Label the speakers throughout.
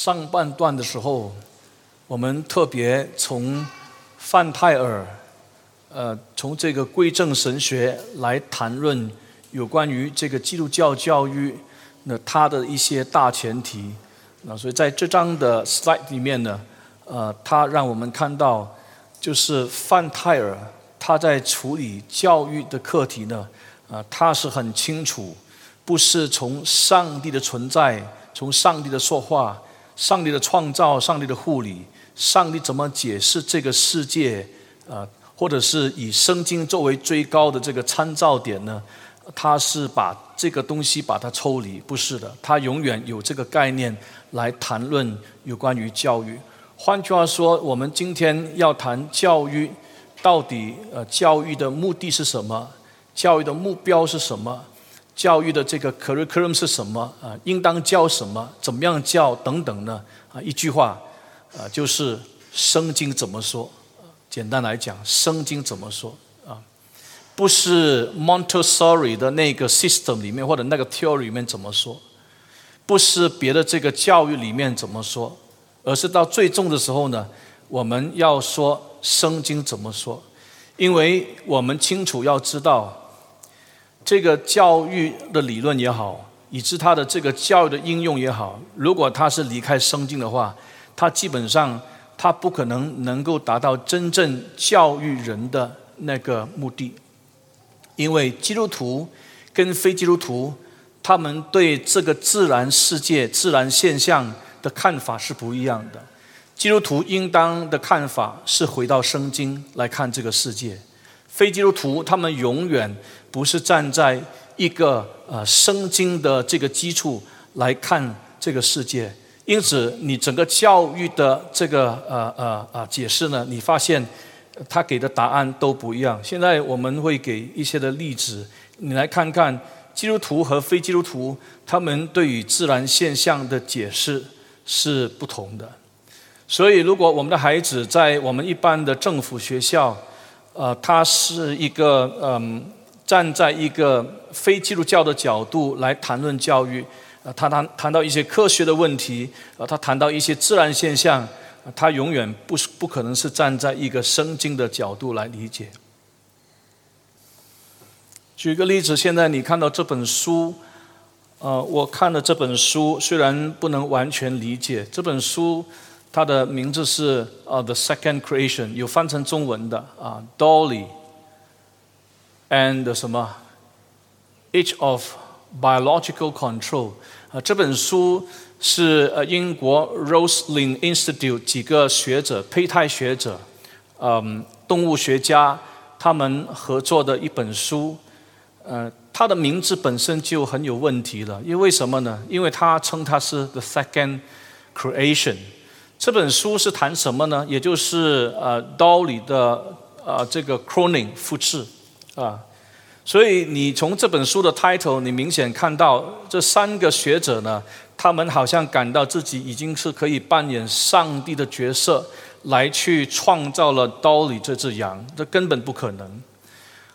Speaker 1: 上半段的时候，我们特别从范泰尔，呃，从这个归正神学来谈论有关于这个基督教教育，那它的一些大前提。那所以在这章的 slide 里面呢，呃，他让我们看到，就是范泰尔他在处理教育的课题呢，啊，他是很清楚，不是从上帝的存在，从上帝的说话。上帝的创造，上帝的护理，上帝怎么解释这个世界？呃，或者是以圣经作为最高的这个参照点呢？他是把这个东西把它抽离，不是的，他永远有这个概念来谈论有关于教育。换句话说，我们今天要谈教育，到底呃，教育的目的是什么？教育的目标是什么？教育的这个 curriculum 是什么啊？应当教什么？怎么样教等等呢？啊，一句话，啊，就是圣经怎么说？简单来讲，圣经怎么说？啊，不是 Montessori 的那个 system 里面或者那个 theory 里面怎么说？不是别的这个教育里面怎么说？而是到最终的时候呢，我们要说圣经怎么说？因为我们清楚要知道。这个教育的理论也好，以致他的这个教育的应用也好，如果他是离开圣经的话，他基本上他不可能能够达到真正教育人的那个目的。因为基督徒跟非基督徒，他们对这个自然世界、自然现象的看法是不一样的。基督徒应当的看法是回到圣经来看这个世界，非基督徒他们永远。不是站在一个呃圣经的这个基础来看这个世界，因此你整个教育的这个呃呃呃解释呢，你发现他给的答案都不一样。现在我们会给一些的例子，你来看看基督徒和非基督徒他们对于自然现象的解释是不同的。所以，如果我们的孩子在我们一般的政府学校，呃，他是一个嗯。站在一个非基督教的角度来谈论教育，啊，他谈谈到一些科学的问题，啊，他谈到一些自然现象，他永远不是不可能是站在一个圣经的角度来理解。举个例子，现在你看到这本书，呃，我看了这本书，虽然不能完全理解这本书，它的名字是呃《The Second Creation》，有翻成中文的啊，Dolly。And 什么？Age of Biological Control 啊，这本书是呃英国 Roslin Institute 几个学者、胚胎学者、嗯动物学家他们合作的一本书。呃，它的名字本身就很有问题了，因为什么呢？因为它称它是 The Second Creation。这本书是谈什么呢？也就是呃刀里的呃这个 cloning 复制。啊，所以你从这本书的 title，你明显看到这三个学者呢，他们好像感到自己已经是可以扮演上帝的角色，来去创造了 Dolly 这只羊，这根本不可能。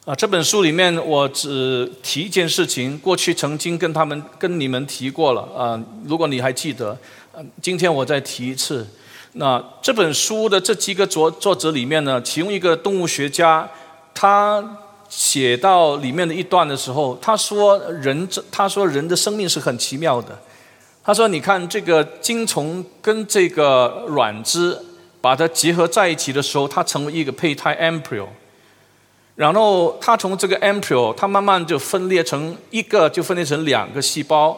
Speaker 1: 啊，这本书里面我只提一件事情，过去曾经跟他们跟你们提过了啊，如果你还记得，今天我再提一次。那这本书的这几个作作者里面呢，其中一个动物学家，他。写到里面的一段的时候，他说：“人这，他说人的生命是很奇妙的。他说，你看这个精虫跟这个卵子把它结合在一起的时候，它成为一个胚胎 embryo。然后它从这个 embryo，它慢慢就分裂成一个，就分裂成两个细胞，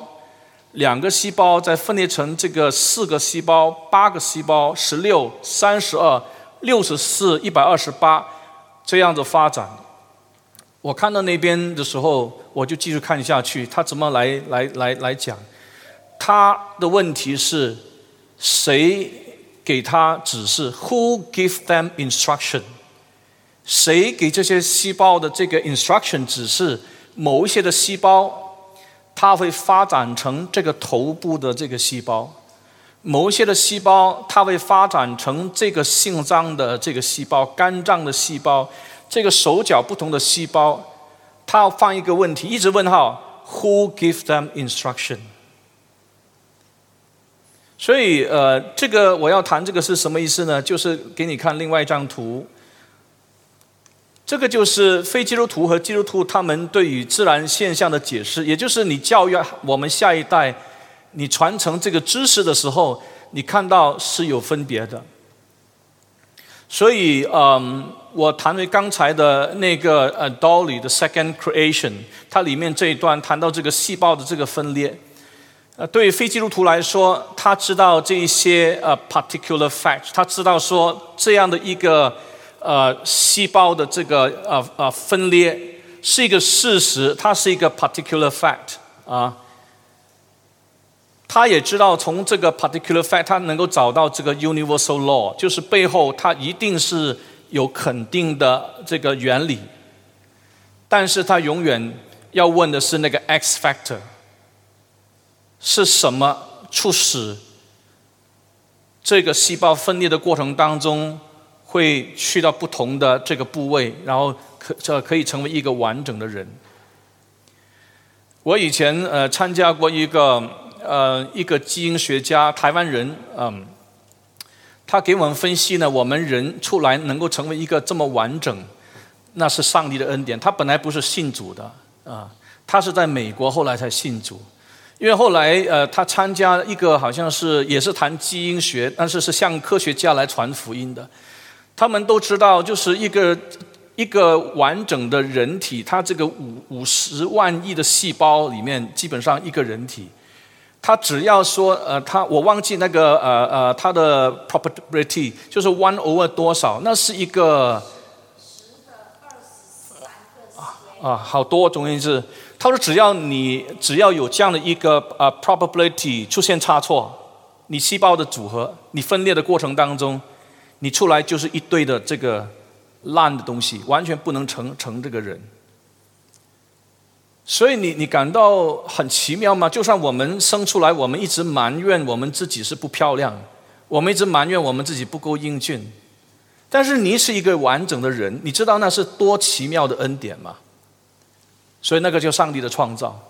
Speaker 1: 两个细胞再分裂成这个四个细胞、八个细胞、十六、三十二、六十四、一百二十八，这样子发展。”我看到那边的时候，我就继续看下去。他怎么来来来来讲？他的问题是，谁给他指示？Who give them instruction？谁给这些细胞的这个 instruction 指示？某一些的细胞，它会发展成这个头部的这个细胞；某一些的细胞，它会发展成这个心脏的这个细胞、肝脏的细胞。这个手脚不同的细胞，他要放一个问题，一直问号：Who give them instruction？所以呃，这个我要谈这个是什么意思呢？就是给你看另外一张图。这个就是非基督徒和基督徒他们对于自然现象的解释，也就是你教育我们下一代，你传承这个知识的时候，你看到是有分别的。所以，嗯，我谈回刚才的那个呃，Dolly 的 Second Creation，它里面这一段谈到这个细胞的这个分裂，呃，对于非基督徒来说，他知道这一些呃 particular fact，他知道说这样的一个。呃，细胞的这个呃呃分裂是一个事实，它是一个 particular fact 啊。他也知道从这个 particular fact，他能够找到这个 universal law，就是背后它一定是有肯定的这个原理。但是他永远要问的是那个 X factor，是什么促使这个细胞分裂的过程当中？会去到不同的这个部位，然后可这可以成为一个完整的人。我以前呃参加过一个呃一个基因学家台湾人，嗯，他给我们分析呢，我们人出来能够成为一个这么完整，那是上帝的恩典。他本来不是信主的啊，他是在美国后来才信主，因为后来呃他参加一个好像是也是谈基因学，但是是向科学家来传福音的。他们都知道，就是一个一个完整的人体，它这个五五十万亿的细胞里面，基本上一个人体，他只要说呃，他我忘记那个呃呃他的 probability 就是 one over 多少，那是一个啊好多，总而言之，他说只要你只要有这样的一个呃 probability 出现差错，你细胞的组合，你分裂的过程当中。你出来就是一堆的这个烂的东西，完全不能成成这个人。所以你你感到很奇妙吗？就算我们生出来，我们一直埋怨我们自己是不漂亮，我们一直埋怨我们自己不够英俊，但是你是一个完整的人，你知道那是多奇妙的恩典吗？所以那个叫上帝的创造。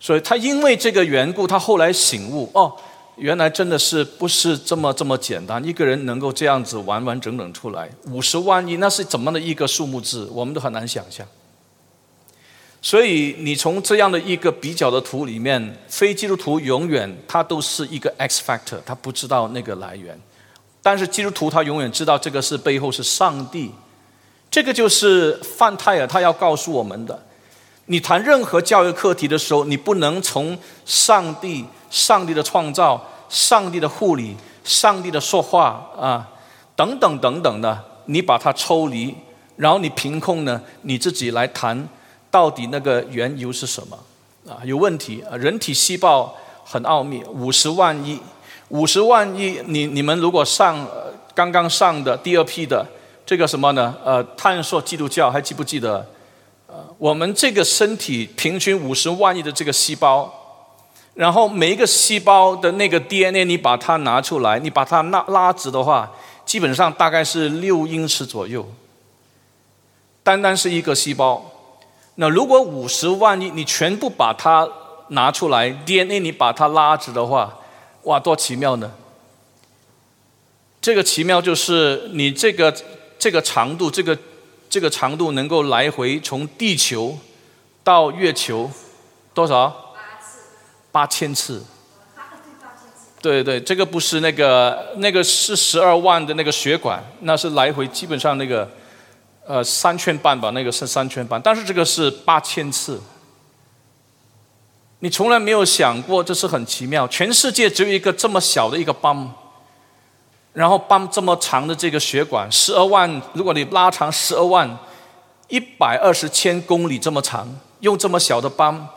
Speaker 1: 所以他因为这个缘故，他后来醒悟哦。原来真的是不是这么这么简单？一个人能够这样子完完整整出来，五十万亿，那是怎么的一个数目字？我们都很难想象。所以你从这样的一个比较的图里面，非基督徒永远他都是一个 X factor，他不知道那个来源；但是基督徒他永远知道这个是背后是上帝。这个就是范泰尔他要告诉我们的。你谈任何教育课题的时候，你不能从上帝。上帝的创造，上帝的护理，上帝的说话啊，等等等等的，你把它抽离，然后你凭空呢，你自己来谈，到底那个缘由是什么啊？有问题啊！人体细胞很奥秘，五十万亿，五十万亿，你你们如果上刚刚上的第二批的这个什么呢？呃，探索基督教还记不记得？呃，我们这个身体平均五十万亿的这个细胞。然后每一个细胞的那个 DNA，你把它拿出来，你把它拉拉直的话，基本上大概是六英尺左右。单单是一个细胞，那如果五十万亿，你全部把它拿出来，DNA 你把它拉直的话，哇，多奇妙呢！这个奇妙就是你这个这个长度，这个这个长度能够来回从地球到月球多少？八千次，对对，这个不是那个，那个是十二万的那个血管，那是来回基本上那个，呃，三圈半吧，那个是三圈半，但是这个是八千次，你从来没有想过这是很奇妙，全世界只有一个这么小的一个泵，然后泵这么长的这个血管，十二万，如果你拉长十二万，一百二十千公里这么长，用这么小的泵，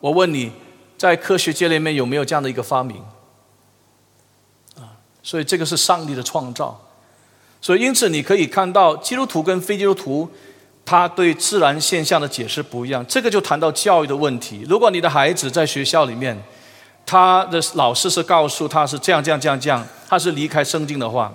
Speaker 1: 我问你。在科学界里面有没有这样的一个发明？啊，所以这个是上帝的创造，所以因此你可以看到基督徒跟非基督徒，他对自然现象的解释不一样。这个就谈到教育的问题。如果你的孩子在学校里面，他的老师是告诉他是这样这样这样这样，他是离开圣经的话，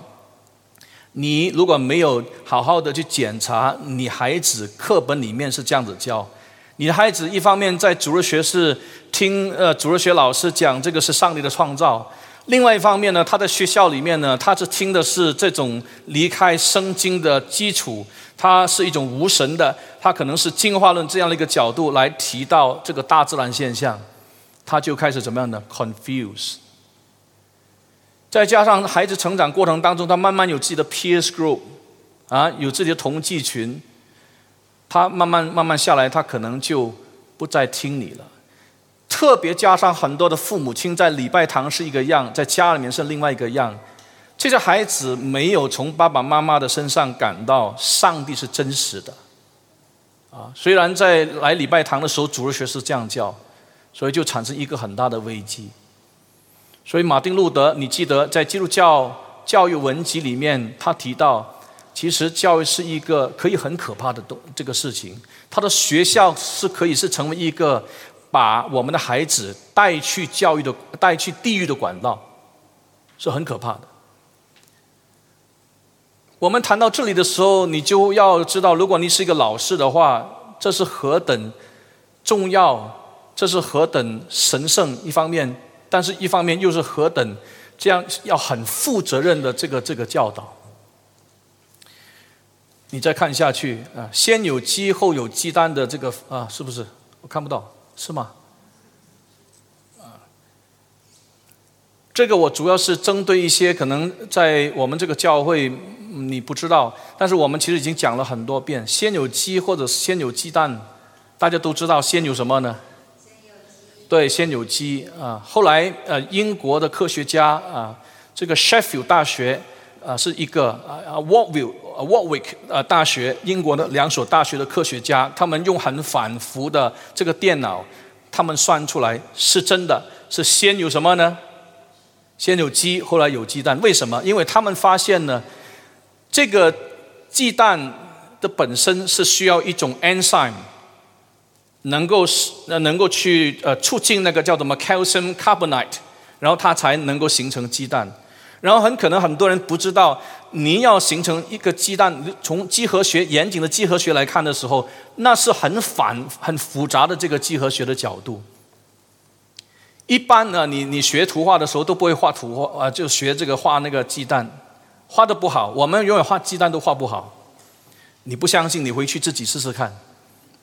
Speaker 1: 你如果没有好好的去检查你孩子课本里面是这样子教。你的孩子一方面在主日学是听呃主日学老师讲这个是上帝的创造，另外一方面呢，他在学校里面呢，他是听的是这种离开圣经的基础，它是一种无神的，他可能是进化论这样的一个角度来提到这个大自然现象，他就开始怎么样呢？confuse。再加上孩子成长过程当中，他慢慢有自己的 peer group，啊，有自己的同济群，他慢慢慢慢下来，他可能就不再听你了。特别加上很多的父母亲在礼拜堂是一个样，在家里面是另外一个样，这些孩子没有从爸爸妈妈的身上感到上帝是真实的，啊，虽然在来礼拜堂的时候主日学是这样教，所以就产生一个很大的危机。所以，马丁路德，你记得在基督教教育文集里面，他提到，其实教育是一个可以很可怕的东这个事情。他的学校是可以是成为一个把我们的孩子带去教育的、带去地狱的管道，是很可怕的。我们谈到这里的时候，你就要知道，如果你是一个老师的话，这是何等重要，这是何等神圣。一方面。但是，一方面又是何等这样要很负责任的这个这个教导。你再看下去啊，先有鸡后有鸡蛋的这个啊，是不是？我看不到，是吗？啊，这个我主要是针对一些可能在我们这个教会你不知道，但是我们其实已经讲了很多遍，先有鸡或者先有鸡蛋，大家都知道先有什么呢？对，先有鸡啊。后来，呃，英国的科学家啊，这个 Sheffield 大学啊，是一个啊啊 Warwick Warwick 呃大学，英国的两所大学的科学家，他们用很反复的这个电脑，他们算出来是真的，是先有什么呢？先有鸡，后来有鸡蛋。为什么？因为他们发现呢，这个鸡蛋的本身是需要一种 enzyme。能够是呃能够去呃促进那个叫什么 calcium carbonate，然后它才能够形成鸡蛋。然后很可能很多人不知道，你要形成一个鸡蛋，从几何学严谨的几何学来看的时候，那是很反很复杂的这个几何学的角度。一般呢，你你学图画的时候都不会画图画啊，就学这个画那个鸡蛋，画的不好。我们永远画鸡蛋都画不好。你不相信，你回去自己试试看。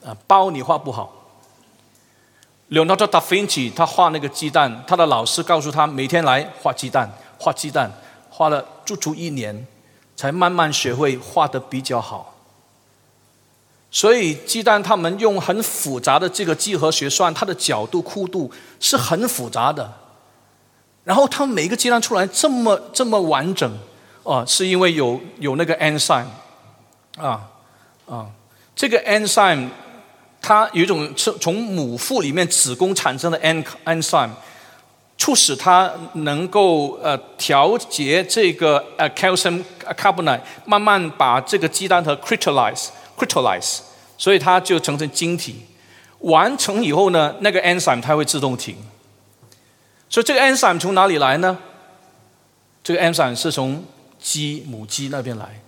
Speaker 1: 啊，包你画不好。Leonardo da Vinci 他画那个鸡蛋，他的老师告诉他每天来画鸡蛋，画鸡蛋，画了足足一年，才慢慢学会画的比较好。所以鸡蛋他们用很复杂的这个几何学算，它的角度、弧度是很复杂的。然后他们每个鸡蛋出来这么这么完整，哦，是因为有有那个 enzyme，啊啊，这个 enzyme。它有一种从从母腹里面子宫产生的 en enzyme，促使它能够呃调节这个呃 calcium carbonate，慢慢把这个鸡蛋和 crystallize crystallize，所以它就成成晶体。完成以后呢，那个 enzyme 它会自动停。所以这个 enzyme 从哪里来呢？这个 enzyme 是从鸡母鸡那边来，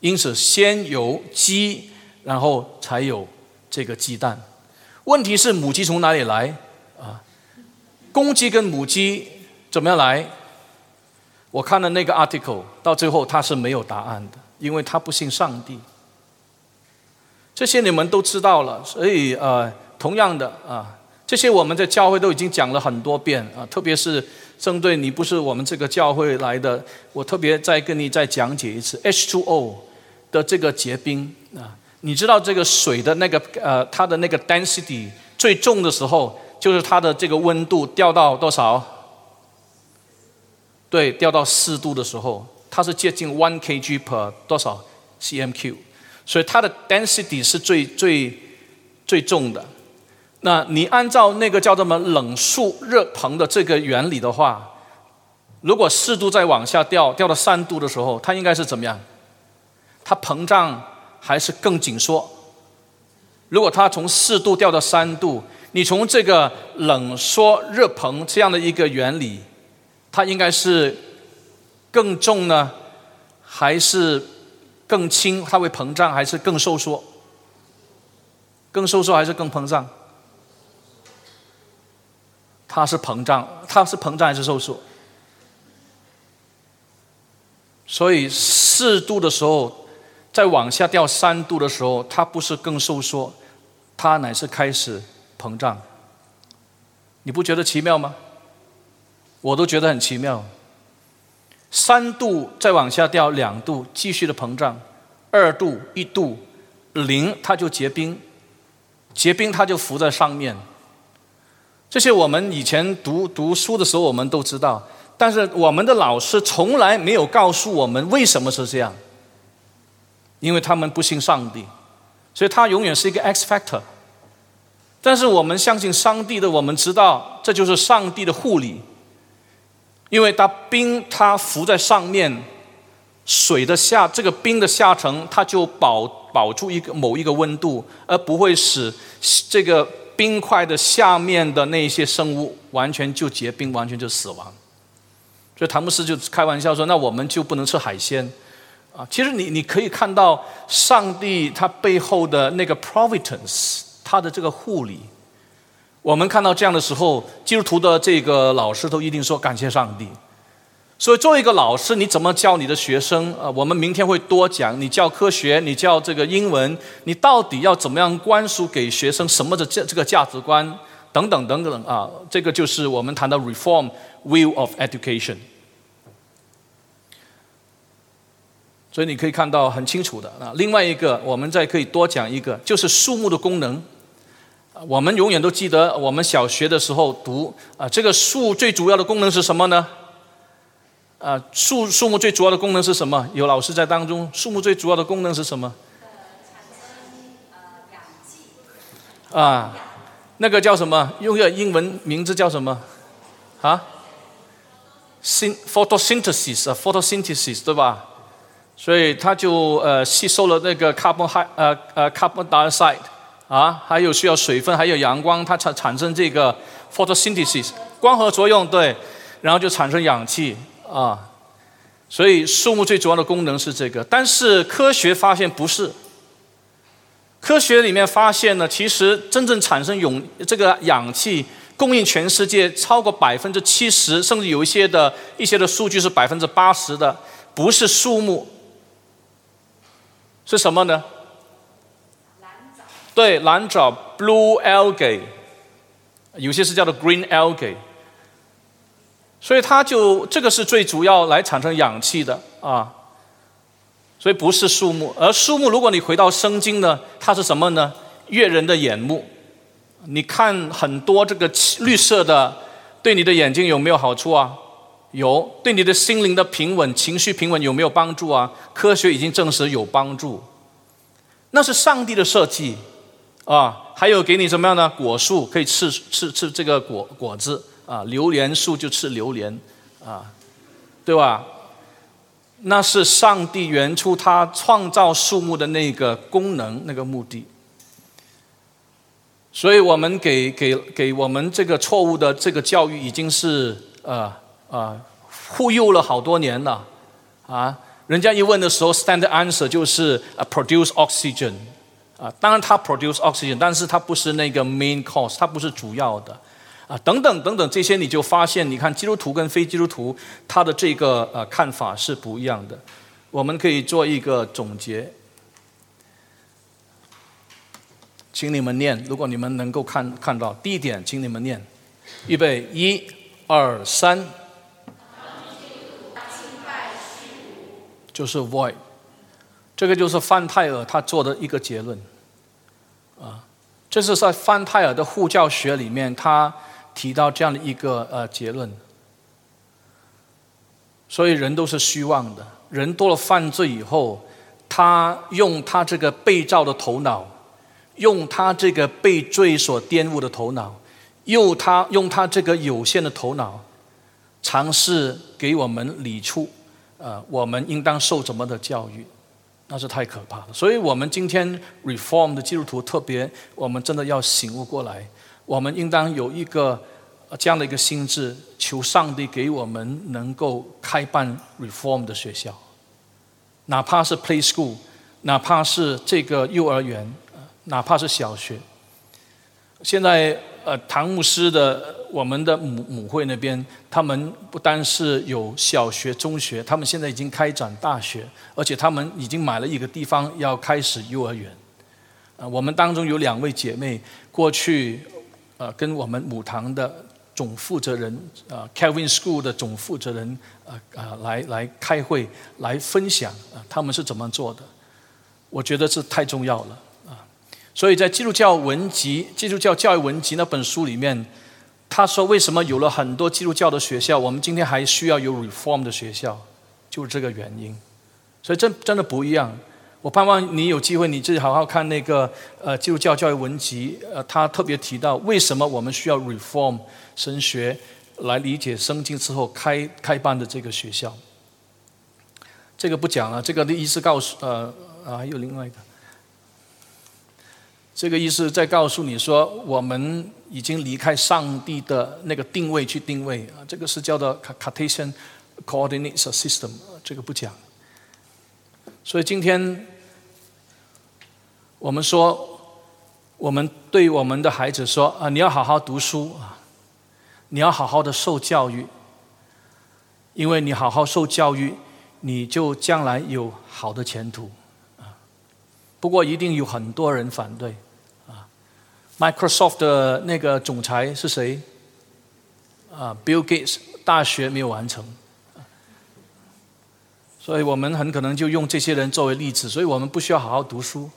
Speaker 1: 因此先有鸡，然后才有。这个鸡蛋，问题是母鸡从哪里来？公鸡跟母鸡怎么样来？我看了那个 article，到最后他是没有答案的，因为他不信上帝。这些你们都知道了，所以呃，同样的啊，这些我们在教会都已经讲了很多遍啊，特别是针对你不是我们这个教会来的，我特别再跟你再讲解一次 H2O 的这个结冰啊。你知道这个水的那个呃，它的那个 density 最重的时候，就是它的这个温度掉到多少？对，掉到四度的时候，它是接近 one kg per 多少 cmq，所以它的 density 是最最最重的。那你按照那个叫什么冷速热膨的这个原理的话，如果四度再往下掉，掉到三度的时候，它应该是怎么样？它膨胀。还是更紧缩。如果它从四度掉到三度，你从这个冷缩热膨这样的一个原理，它应该是更重呢，还是更轻？它会膨胀还是更收缩？更收缩还是更膨胀？它是膨胀，它是膨胀还是收缩？所以四度的时候，再往下掉三度的时候，它不是更收缩，它乃是开始膨胀。你不觉得奇妙吗？我都觉得很奇妙。三度再往下掉两度，继续的膨胀；二度、一度、零，它就结冰，结冰它就浮在上面。这些我们以前读读书的时候，我们都知道。但是我们的老师从来没有告诉我们为什么是这样，因为他们不信上帝，所以他永远是一个 X factor。但是我们相信上帝的，我们知道这就是上帝的护理，因为它冰它浮在上面，水的下这个冰的下层，它就保保住一个某一个温度，而不会使这个冰块的下面的那些生物完全就结冰，完全就死亡。所以唐姆斯就开玩笑说：“那我们就不能吃海鲜啊？”其实你你可以看到上帝他背后的那个 providence，他的这个护理。我们看到这样的时候，基督徒的这个老师都一定说感谢上帝。所以作为一个老师，你怎么教你的学生？啊，我们明天会多讲。你教科学，你教这个英文，你到底要怎么样灌输给学生什么的这这个价值观等等等等啊？这个就是我们谈到 reform view of education。所以你可以看到很清楚的啊。另外一个，我们再可以多讲一个，就是树木的功能。我们永远都记得，我们小学的时候读啊，这个树最主要的功能是什么呢？啊，树树木最主要的功能是什么？有老师在当中，树木最主要的功能是什么？啊，那个叫什么？用个英文名字叫什么？啊？syn photosynthesis 啊，photosynthesis 对吧？所以它就呃吸收了那个 carbon high 呃呃 carbon dioxide 啊，还有需要水分，还有阳光，它产产生这个 photosynthesis 光合作用对，然后就产生氧气啊。所以树木最主要的功能是这个，但是科学发现不是。科学里面发现呢，其实真正产生永这个氧气供应全世界超过百分之七十，甚至有一些的一些的数据是百分之八十的，不是树木。是什么呢？对，蓝藻 （blue algae），有些是叫做 green algae。所以它就这个是最主要来产生氧气的啊。所以不是树木，而树木如果你回到生经呢，它是什么呢？悦人的眼目。你看很多这个绿色的，对你的眼睛有没有好处啊？有对你的心灵的平稳、情绪平稳有没有帮助啊？科学已经证实有帮助。那是上帝的设计啊！还有给你什么样的果树可以吃吃吃这个果果子啊？榴莲树就吃榴莲啊，对吧？那是上帝原初他创造树木的那个功能、那个目的。所以我们给给给我们这个错误的这个教育已经是呃。啊，忽悠了好多年了，啊，人家一问的时候，standard answer 就是，produce oxygen，啊，当然它 produce oxygen，但是它不是那个 main cause，它不是主要的，啊，等等等等这些，你就发现，你看基督徒跟非基督徒他的这个呃看法是不一样的。我们可以做一个总结，请你们念，如果你们能够看看到，第一点，请你们念，预备，一、二、三。就是 void，这个就是范泰尔他做的一个结论，啊，这是在范泰尔的护教学里面，他提到这样的一个呃结论。所以人都是虚妄的，人多了犯罪以后，他用他这个被造的头脑，用他这个被罪所玷污的头脑，用他用他这个有限的头脑，尝试给我们理出。呃，我们应当受怎么的教育？那是太可怕了。所以，我们今天 reform 的基督徒特别，我们真的要醒悟过来。我们应当有一个这样的一个心智，求上帝给我们能够开办 reform 的学校，哪怕是 play school，哪怕是这个幼儿园，哪怕是小学。现在呃，唐牧师的我们的母母会那边，他们不单是有小学、中学，他们现在已经开展大学，而且他们已经买了一个地方要开始幼儿园。啊，我们当中有两位姐妹过去呃跟我们母堂的总负责人啊，Kevin School 的总负责人啊啊来来开会来分享啊，他们是怎么做的？我觉得这太重要了。所以在基督教文集、基督教教育文集那本书里面，他说：“为什么有了很多基督教的学校，我们今天还需要有 reform 的学校？就是这个原因。所以真真的不一样。我盼望你有机会，你自己好好看那个呃基督教教育文集。呃，他特别提到为什么我们需要 reform 神学来理解圣经之后开开办的这个学校。这个不讲了。这个的意思告诉呃啊，还有另外一个。”这个意思在告诉你说，我们已经离开上帝的那个定位去定位啊，这个是叫做 Cartesian Coordinate System，这个不讲。所以今天我们说，我们对我们的孩子说啊，你要好好读书啊，你要好好的受教育，因为你好好受教育，你就将来有好的前途。不过一定有很多人反对，啊，Microsoft 的那个总裁是谁？啊，Bill Gates 大学没有完成，所以我们很可能就用这些人作为例子，所以我们不需要好好读书。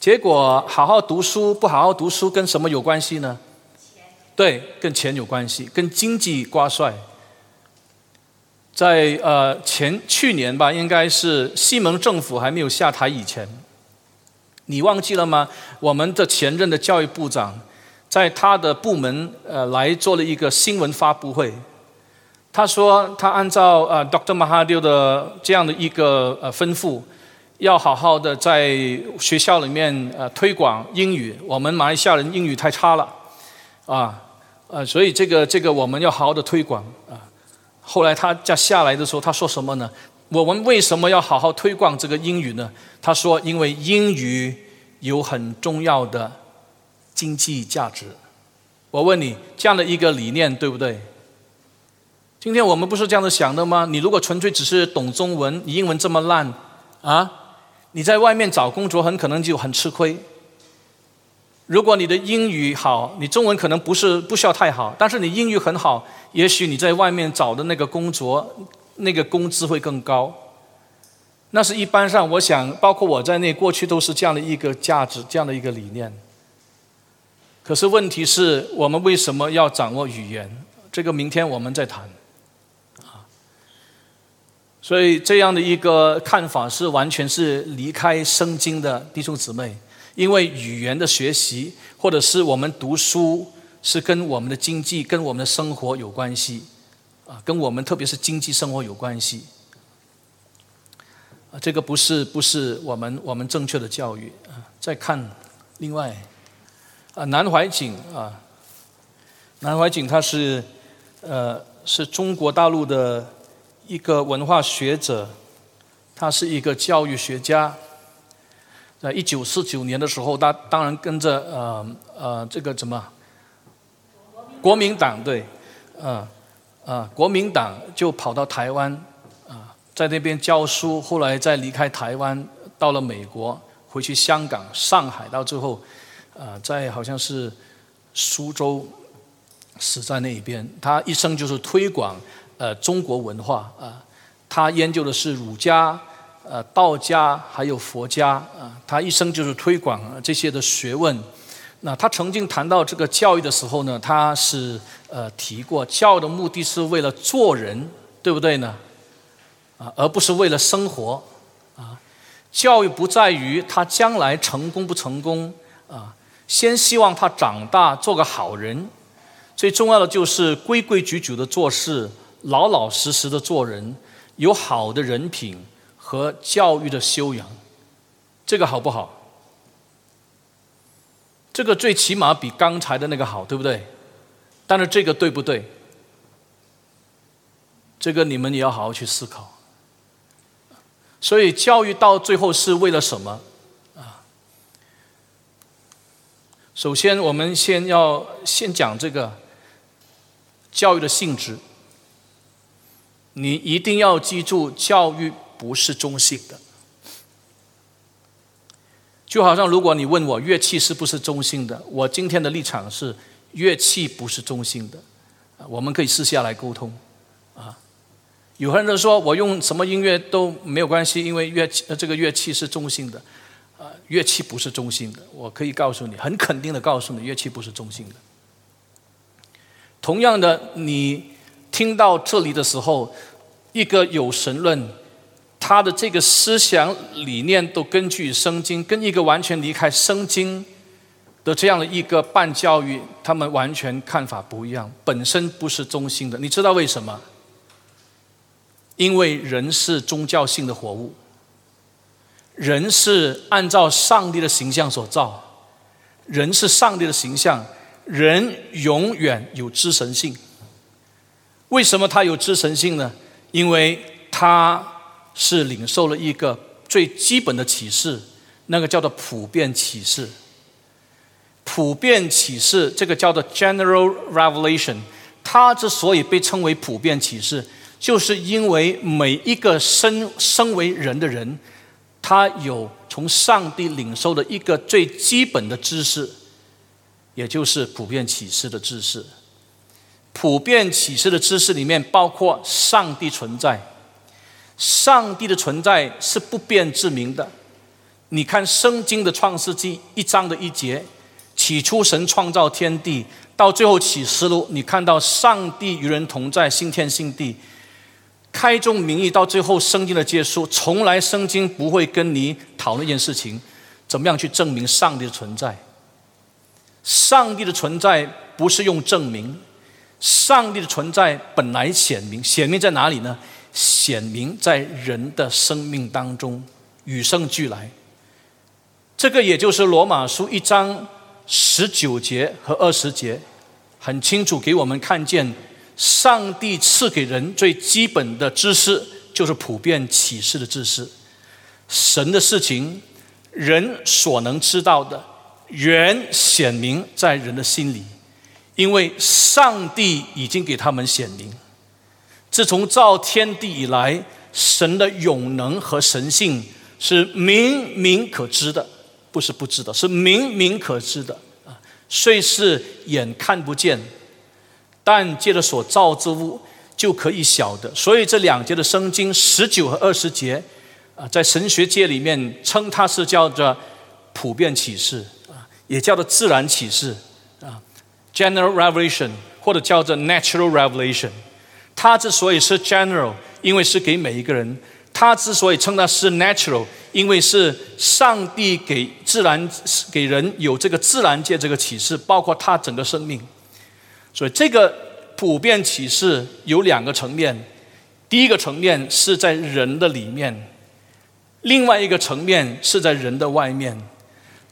Speaker 1: 结果好好读书不好好读书跟什么有关系呢？对，跟钱有关系，跟经济挂帅。在呃前去年吧，应该是西蒙政府还没有下台以前。你忘记了吗？我们的前任的教育部长，在他的部门呃来做了一个新闻发布会。他说，他按照呃 Dr. Mahathir 的这样的一个呃吩咐，要好好的在学校里面呃推广英语。我们马来西亚人英语太差了，啊呃，所以这个这个我们要好好的推广啊。后来他在下来的时候，他说什么呢？我们为什么要好好推广这个英语呢？他说：“因为英语有很重要的经济价值。”我问你，这样的一个理念对不对？今天我们不是这样子想的吗？你如果纯粹只是懂中文，你英文这么烂啊，你在外面找工作很可能就很吃亏。如果你的英语好，你中文可能不是不需要太好，但是你英语很好，也许你在外面找的那个工作。那个工资会更高，那是一般上，我想包括我在内，过去都是这样的一个价值，这样的一个理念。可是问题是我们为什么要掌握语言？这个明天我们再谈。啊，所以这样的一个看法是完全是离开圣经的弟兄姊妹，因为语言的学习或者是我们读书是跟我们的经济、跟我们的生活有关系。啊，跟我们特别是经济生活有关系。啊，这个不是不是我们我们正确的教育啊。再看另外，啊，南怀瑾啊，南怀瑾他是呃是中国大陆的一个文化学者，他是一个教育学家。在一九四九年的时候，他当然跟着呃呃这个怎么国民党对，嗯。啊，国民党就跑到台湾，啊，在那边教书，后来再离开台湾，到了美国，回去香港、上海，到最后，啊，在好像是苏州死在那一边。他一生就是推广呃中国文化啊，他研究的是儒家、呃道家还有佛家啊，他一生就是推广这些的学问。那他曾经谈到这个教育的时候呢，他是呃提过，教育的目的是为了做人，对不对呢？啊，而不是为了生活啊。教育不在于他将来成功不成功啊，先希望他长大做个好人。最重要的就是规规矩矩的做事，老老实实的做人，有好的人品和教育的修养，这个好不好？这个最起码比刚才的那个好，对不对？但是这个对不对？这个你们也要好好去思考。所以教育到最后是为了什么？啊？首先，我们先要先讲这个教育的性质。你一定要记住，教育不是中性的。就好像如果你问我乐器是不是中性的，我今天的立场是乐器不是中性的。我们可以私下来沟通，啊，有很多人说我用什么音乐都没有关系，因为乐器这个乐器是中性的，啊，乐器不是中性的。我可以告诉你，很肯定的告诉你，乐器不是中性的。同样的，你听到这里的时候，一个有神论，他的这个思想理念都根据圣经，跟一个完全离开圣经。的这样的一个办教育，他们完全看法不一样，本身不是中心的。你知道为什么？因为人是宗教性的活物，人是按照上帝的形象所造，人是上帝的形象，人永远有知神性。为什么他有知神性呢？因为他是领受了一个最基本的启示，那个叫做普遍启示。普遍启示，这个叫做 general revelation。它之所以被称为普遍启示，就是因为每一个身身为人的人，他有从上帝领受的一个最基本的知识，也就是普遍启示的知识。普遍启示的知识里面包括上帝存在，上帝的存在是不变自明的。你看圣经的创世纪一章的一节。起初神创造天地，到最后启示录，你看到上帝与人同在，新天新地，开宗明义，到最后圣经的结束，从来圣经不会跟你讨论一件事情，怎么样去证明上帝的存在？上帝的存在不是用证明，上帝的存在本来显明，显明在哪里呢？显明在人的生命当中，与生俱来。这个也就是罗马书一章。十九节和二十节很清楚给我们看见，上帝赐给人最基本的知识就是普遍启示的知识。神的事情，人所能知道的，原显明在人的心里，因为上帝已经给他们显明。自从造天地以来，神的永能和神性是明明可知的。不是不知道，是明明可知的啊，虽是眼看不见，但借着所造之物就可以晓得。所以这两节的圣经十九和二十节啊，在神学界里面称它是叫做普遍启示啊，也叫做自然启示啊，general revelation 或者叫做 natural revelation。它之所以是 general，因为是给每一个人。它之所以称它是 natural，因为是上帝给自然给人有这个自然界这个启示，包括他整个生命。所以这个普遍启示有两个层面，第一个层面是在人的里面，另外一个层面是在人的外面。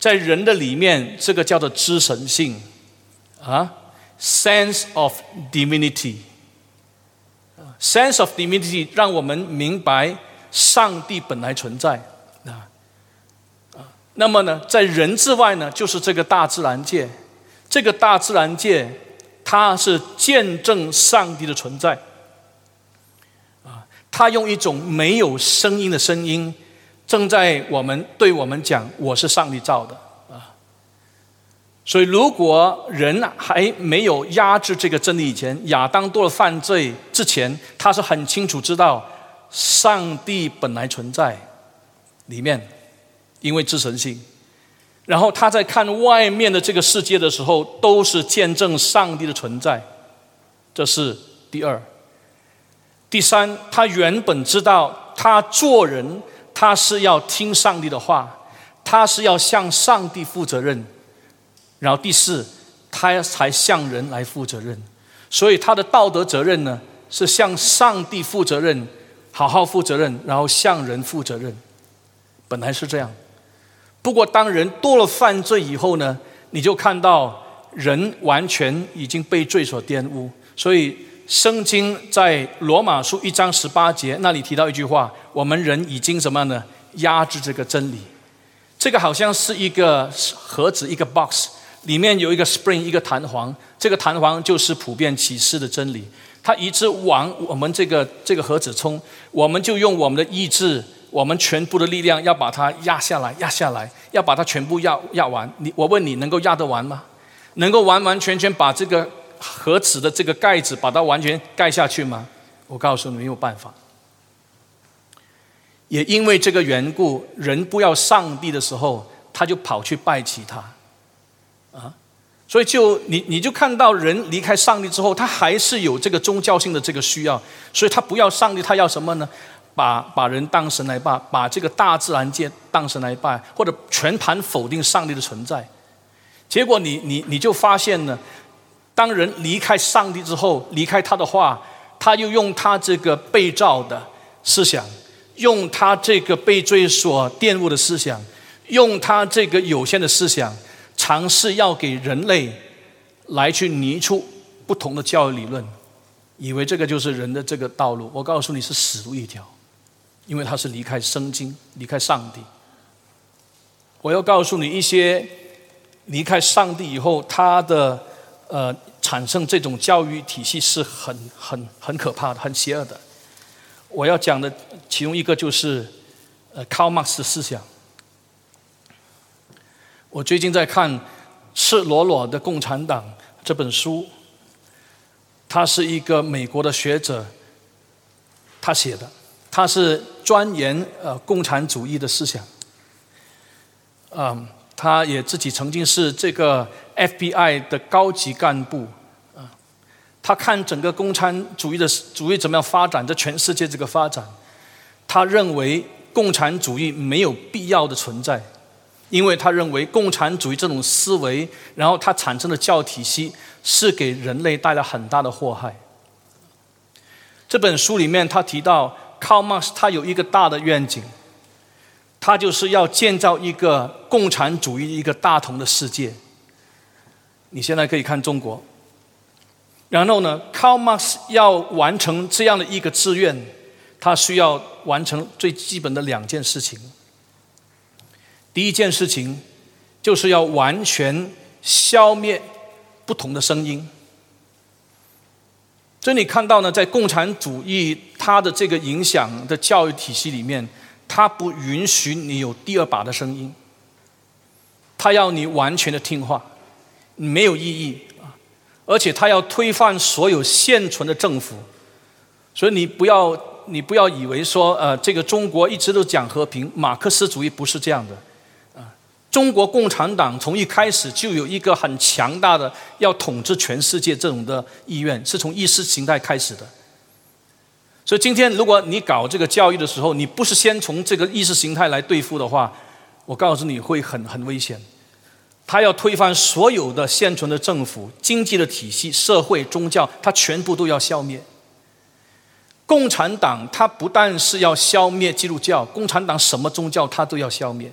Speaker 1: 在人的里面，这个叫做知神性啊，sense of divinity Sense of divinity 让我们明白。上帝本来存在啊啊，那么呢，在人之外呢，就是这个大自然界。这个大自然界，它是见证上帝的存在啊。它用一种没有声音的声音，正在我们对我们讲：“我是上帝造的。”所以，如果人还没有压制这个真理以前，亚当做了犯罪之前，他是很清楚知道。上帝本来存在里面，因为自神性。然后他在看外面的这个世界的时候，都是见证上帝的存在。这是第二。第三，他原本知道他做人，他是要听上帝的话，他是要向上帝负责任。然后第四，他才向人来负责任。所以他的道德责任呢，是向上帝负责任。好好负责任，然后向人负责任，本来是这样。不过，当人多了犯罪以后呢，你就看到人完全已经被罪所玷污。所以，圣经在罗马书一章十八节那里提到一句话：我们人已经什么样呢？压制这个真理。这个好像是一个盒子，一个 box，里面有一个 spring，一个弹簧，这个弹簧就是普遍启示的真理。它一直往我们这个这个盒子冲，我们就用我们的意志，我们全部的力量要把它压下来，压下来，要把它全部压压完。你我问你，能够压得完吗？能够完完全全把这个盒子的这个盖子把它完全盖下去吗？我告诉你，没有办法。也因为这个缘故，人不要上帝的时候，他就跑去拜其他，啊。所以，就你你就看到人离开上帝之后，他还是有这个宗教性的这个需要，所以他不要上帝，他要什么呢？把把人当神来拜，把这个大自然界当神来拜，或者全盘否定上帝的存在。结果，你你你就发现呢，当人离开上帝之后，离开他的话，他又用他这个被造的思想，用他这个被罪所玷污的思想，用他这个有限的思想。尝试要给人类来去拟出不同的教育理论，以为这个就是人的这个道路。我告诉你是死路一条，因为他是离开圣经，离开上帝。我要告诉你一些离开上帝以后，他的呃产生这种教育体系是很很很可怕的，很邪恶的。我要讲的其中一个就是呃，Karl Marx 的思想。我最近在看《赤裸裸的共产党》这本书，他是一个美国的学者，他写的，他是钻研呃共产主义的思想，嗯，他也自己曾经是这个 FBI 的高级干部，啊，他看整个共产主义的主义怎么样发展，在全世界这个发展，他认为共产主义没有必要的存在。因为他认为共产主义这种思维，然后它产生的教体系是给人类带来很大的祸害。这本书里面他提到，Karl Marx 他有一个大的愿景，他就是要建造一个共产主义一个大同的世界。你现在可以看中国，然后呢，Karl Marx 要完成这样的一个志愿，他需要完成最基本的两件事情。第一件事情，就是要完全消灭不同的声音。所以你看到呢，在共产主义它的这个影响的教育体系里面，它不允许你有第二把的声音，它要你完全的听话，没有意义啊！而且它要推翻所有现存的政府。所以你不要你不要以为说呃，这个中国一直都讲和平，马克思主义不是这样的。中国共产党从一开始就有一个很强大的要统治全世界这种的意愿，是从意识形态开始的。所以今天如果你搞这个教育的时候，你不是先从这个意识形态来对付的话，我告诉你会很很危险。他要推翻所有的现存的政府、经济的体系、社会、宗教，他全部都要消灭。共产党他不但是要消灭基督教，共产党什么宗教他都要消灭。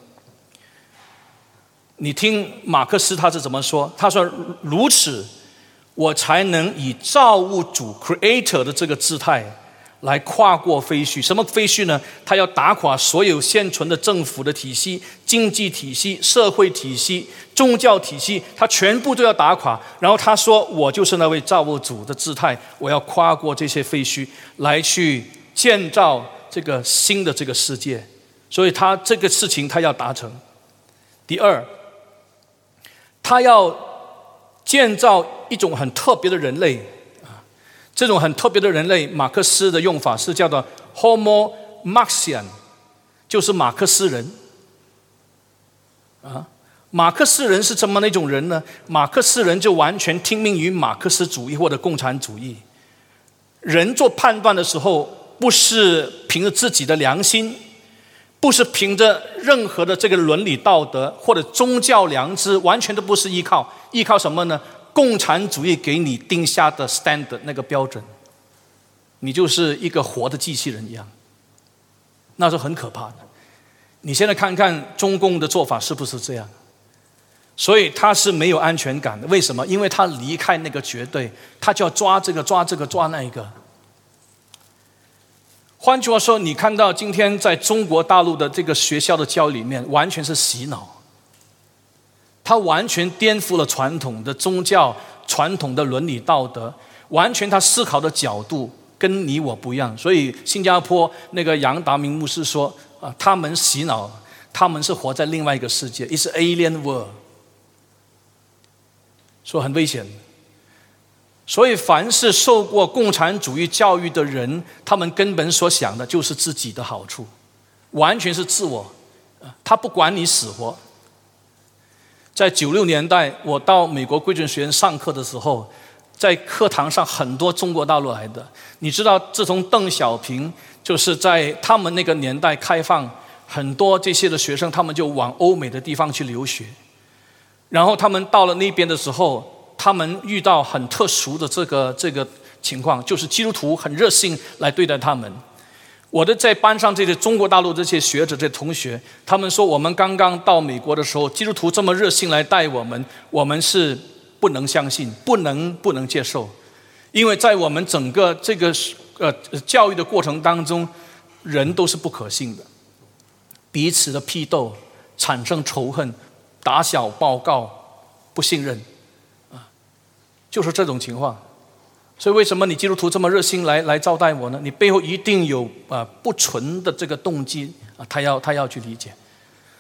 Speaker 1: 你听马克思他是怎么说？他说：“如此，我才能以造物主 （Creator） 的这个姿态来跨过废墟。什么废墟呢？他要打垮所有现存的政府的体系、经济体系、社会体系、宗教体系，他全部都要打垮。然后他说：‘我就是那位造物主的姿态，我要跨过这些废墟，来去建造这个新的这个世界。’所以他这个事情他要达成。第二。”他要建造一种很特别的人类啊，这种很特别的人类，马克思的用法是叫做 Homo Marxian，就是马克思人啊。马克思人是怎么那种人呢？马克思人就完全听命于马克思主义或者共产主义。人做判断的时候，不是凭着自己的良心。不是凭着任何的这个伦理道德或者宗教良知，完全都不是依靠，依靠什么呢？共产主义给你定下的 standard 那个标准，你就是一个活的机器人一样，那是很可怕的。你现在看看中共的做法是不是这样？所以他是没有安全感的。为什么？因为他离开那个绝对，他就要抓这个抓这个抓那一个。换句话说，你看到今天在中国大陆的这个学校的教育里面，完全是洗脑。他完全颠覆了传统的宗教、传统的伦理道德，完全他思考的角度跟你我不一样。所以新加坡那个杨达明牧师说：“啊，他们洗脑，他们是活在另外一个世界，is alien world。”说很危险。所以，凡是受过共产主义教育的人，他们根本所想的就是自己的好处，完全是自我，他不管你死活。在九六年代，我到美国贵族学院上课的时候，在课堂上很多中国大陆来的。你知道，自从邓小平就是在他们那个年代开放，很多这些的学生，他们就往欧美的地方去留学，然后他们到了那边的时候。他们遇到很特殊的这个这个情况，就是基督徒很热心来对待他们。我的在班上这些中国大陆这些学者、这同学，他们说我们刚刚到美国的时候，基督徒这么热心来待我们，我们是不能相信、不能不能接受，因为在我们整个这个呃教育的过程当中，人都是不可信的，彼此的批斗，产生仇恨，打小报告，不信任。就是这种情况，所以为什么你基督徒这么热心来来招待我呢？你背后一定有啊不纯的这个动机啊，他要他要去理解。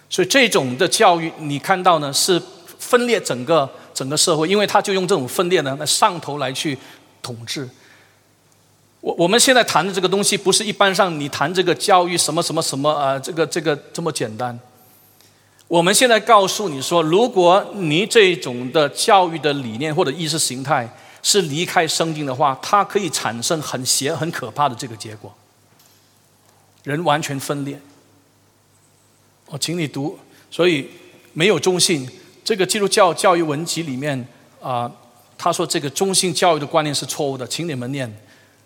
Speaker 1: 所以这种的教育你看到呢，是分裂整个整个社会，因为他就用这种分裂呢来上头来去统治。我我们现在谈的这个东西，不是一般上你谈这个教育什么什么什么啊，这个这个这么简单。我们现在告诉你说，如果你这种的教育的理念或者意识形态是离开圣经的话，它可以产生很邪、很可怕的这个结果，人完全分裂。我请你读，所以没有中性。这个基督教教育文集里面啊，他说这个中性教育的观念是错误的，请你们念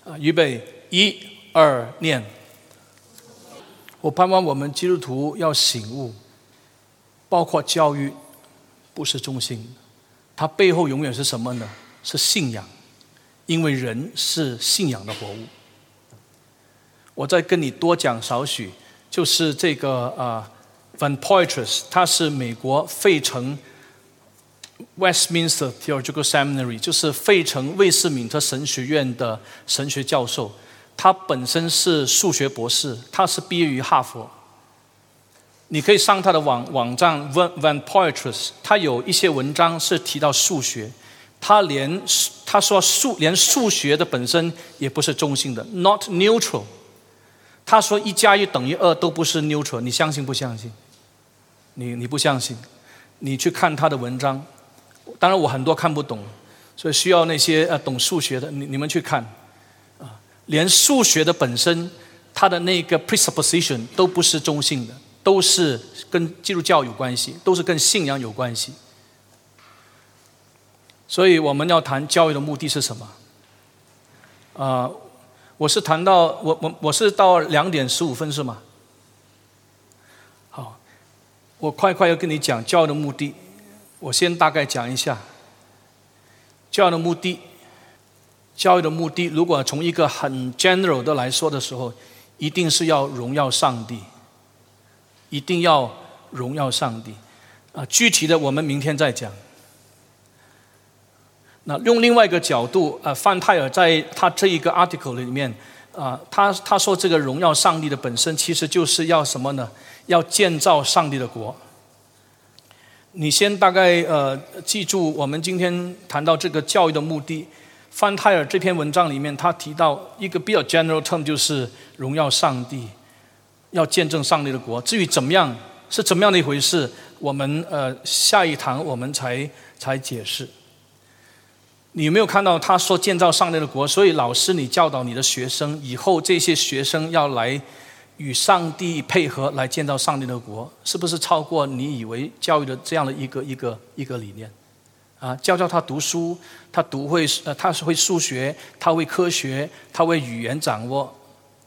Speaker 1: 啊，预备，一、二，念。我盼望我们基督徒要醒悟。包括教育，不是中心，它背后永远是什么呢？是信仰，因为人是信仰的活物。我再跟你多讲少许，就是这个啊，Van Poitras，他是美国费城 Westminster Theological Seminary，就是费城魏斯敏特神学院的神学教授。他本身是数学博士，他是毕业于哈佛。你可以上他的网网站 Van Van Poitras，他有一些文章是提到数学，他连他说数连数学的本身也不是中性的，not neutral。他说一加一等于二都不是 neutral，你相信不相信？你你不相信？你去看他的文章，当然我很多看不懂，所以需要那些呃懂数学的，你你们去看啊，连数学的本身，它的那个 presupposition 都不是中性的。都是跟基督教有关系，都是跟信仰有关系。所以我们要谈教育的目的是什么？啊，我是谈到我我我是到两点十五分是吗？好，我快快要跟你讲教育的目的。我先大概讲一下教育的目的。教育的目的，如果从一个很 general 的来说的时候，一定是要荣耀上帝。一定要荣耀上帝啊！具体的我们明天再讲。那用另外一个角度啊，范泰尔在他这一个 article 里面啊，他他说这个荣耀上帝的本身其实就是要什么呢？要建造上帝的国。你先大概呃记住，我们今天谈到这个教育的目的，范泰尔这篇文章里面他提到一个比较 general term，就是荣耀上帝。要见证上帝的国，至于怎么样是怎么样的一回事，我们呃下一堂我们才才解释。你有没有看到他说建造上帝的国？所以老师，你教导你的学生，以后这些学生要来与上帝配合来建造上帝的国，是不是超过你以为教育的这样的一个一个一个理念？啊，教教他读书，他读会呃他是会数学，他会科学，他会语言掌握。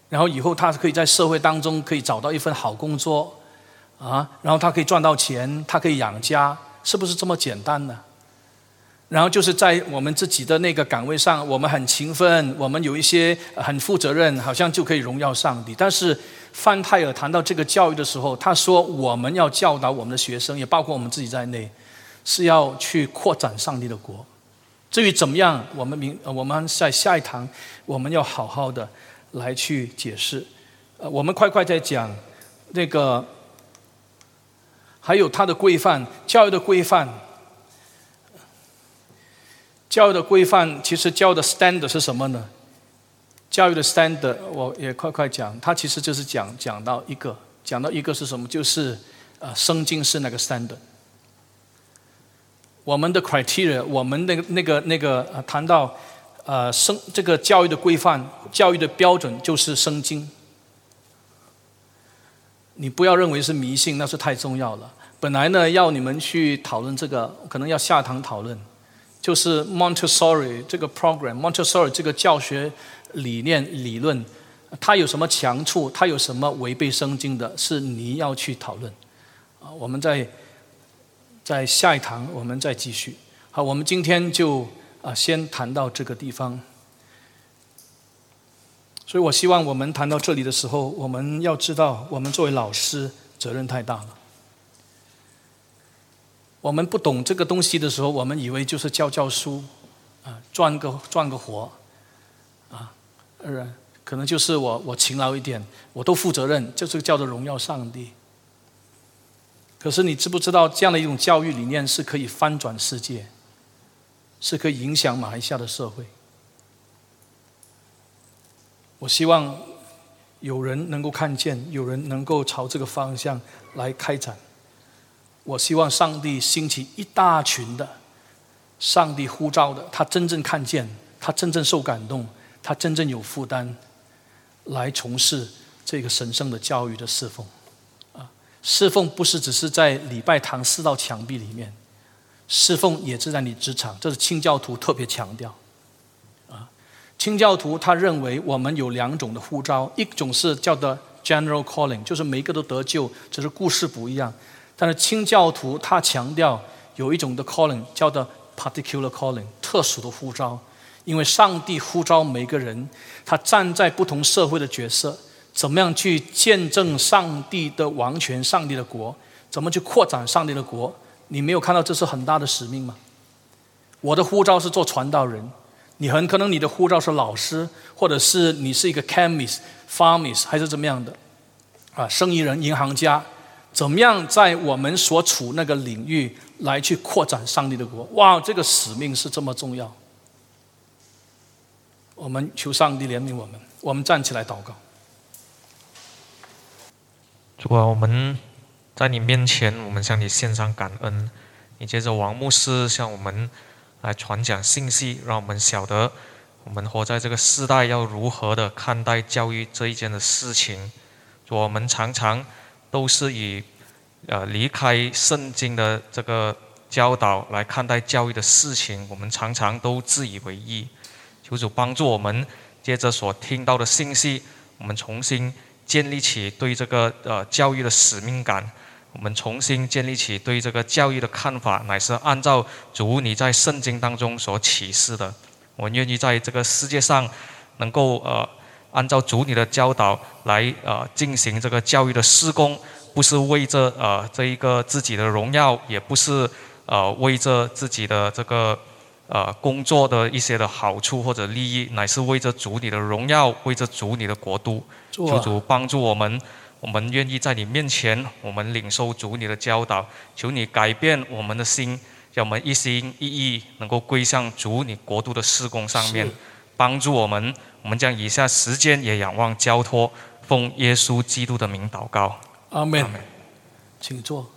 Speaker 1: 然后以后他可以在社会当中可以找到一份好工作，啊，然后他可以赚到钱，他可以养家，是不是这么简单呢？然后就是在我们自己的那个岗位上，我们很勤奋，我们有一些很负责任，好像就可以荣耀上帝。但是范泰尔谈到这个教育的时候，他说我们要教导我们的学生，也包括我们自己在内，是要去扩展上帝的国。至于怎么样，我们明我们在下一堂我们要好好的来去解释。呃，我们快快在讲那个，还有它的规范，教育的规范。教育的规范，其实教的 standard 是什么呢？教育的 standard，我也快快讲，它其实就是讲讲到一个，讲到一个是什么？就是呃，圣经是那个 standard。我们的 criteria，我们那个那个那个呃，谈到呃，生这个教育的规范，教育的标准就是圣经。你不要认为是迷信，那是太重要了。本来呢，要你们去讨论这个，可能要下堂讨论，就是 Montessori 这个 program，Montessori 这个教学理念理论，它有什么强处？它有什么违背圣经的？是你要去讨论。啊，我们在。在下一堂我们再继续。好，我们今天就啊先谈到这个地方。所以我希望我们谈到这里的时候，我们要知道，我们作为老师责任太大了。我们不懂这个东西的时候，我们以为就是教教书，啊赚个赚个活，啊，呃，可能就是我我勤劳一点，我都负责任，就是叫做荣耀上帝。可是你知不知道，这样的一种教育理念是可以翻转世界，是可以影响马来西亚的社会？我希望有人能够看见，有人能够朝这个方向来开展。我希望上帝兴起一大群的，上帝呼召的，他真正看见，他真正受感动，他真正有负担，来从事这个神圣的教育的侍奉。啊侍奉不是只是在礼拜堂四道墙壁里面，侍奉也是在你职场。这是清教徒特别强调。啊，清教徒他认为我们有两种的呼召，一种是叫做 general calling，就是每一个都得救，只是故事不一样。但是清教徒他强调有一种的 calling 叫做 particular calling，特殊的呼召，因为上帝呼召每个人，他站在不同社会的角色。怎么样去见证上帝的王权、上帝的国？怎么去扩展上帝的国？你没有看到这是很大的使命吗？我的护照是做传道人，你很可能你的护照是老师，或者是你是一个 chemist、farmist 还是怎么样的？啊，生意人、银行家，怎么样在我们所处那个领域来去扩展上帝的国？哇，这个使命是这么重要！我们求上帝怜悯我们，我们站起来祷告。
Speaker 2: 主啊，我们在你面前，我们向你献上感恩。你接着王牧师向我们来传讲信息，让我们晓得我们活在这个时代要如何的看待教育这一件的事情。我们常常都是以呃离开圣经的这个教导来看待教育的事情，我们常常都自以为意。求主帮助我们，接着所听到的信息，我们重新。建立起对这个呃教育的使命感，我们重新建立起对这个教育的看法，乃是按照主你在圣经当中所启示的。我们愿意在这个世界上能够呃按照主你的教导来呃进行这个教育的施工，不是为着呃这一个自己的荣耀，也不是呃为着自己的这个。呃，工作的一些的好处或者利益，乃是为着主你的荣耀，为着主你的国度，求主帮助我们，我们愿意在你面前，我们领受主你的教导，求你改变我们的心，让我们一心一意能够归向主你国度的施工上面，帮助我们，我们将以下时间也仰望交托，奉耶稣基督的名祷告，
Speaker 1: 阿门，请坐。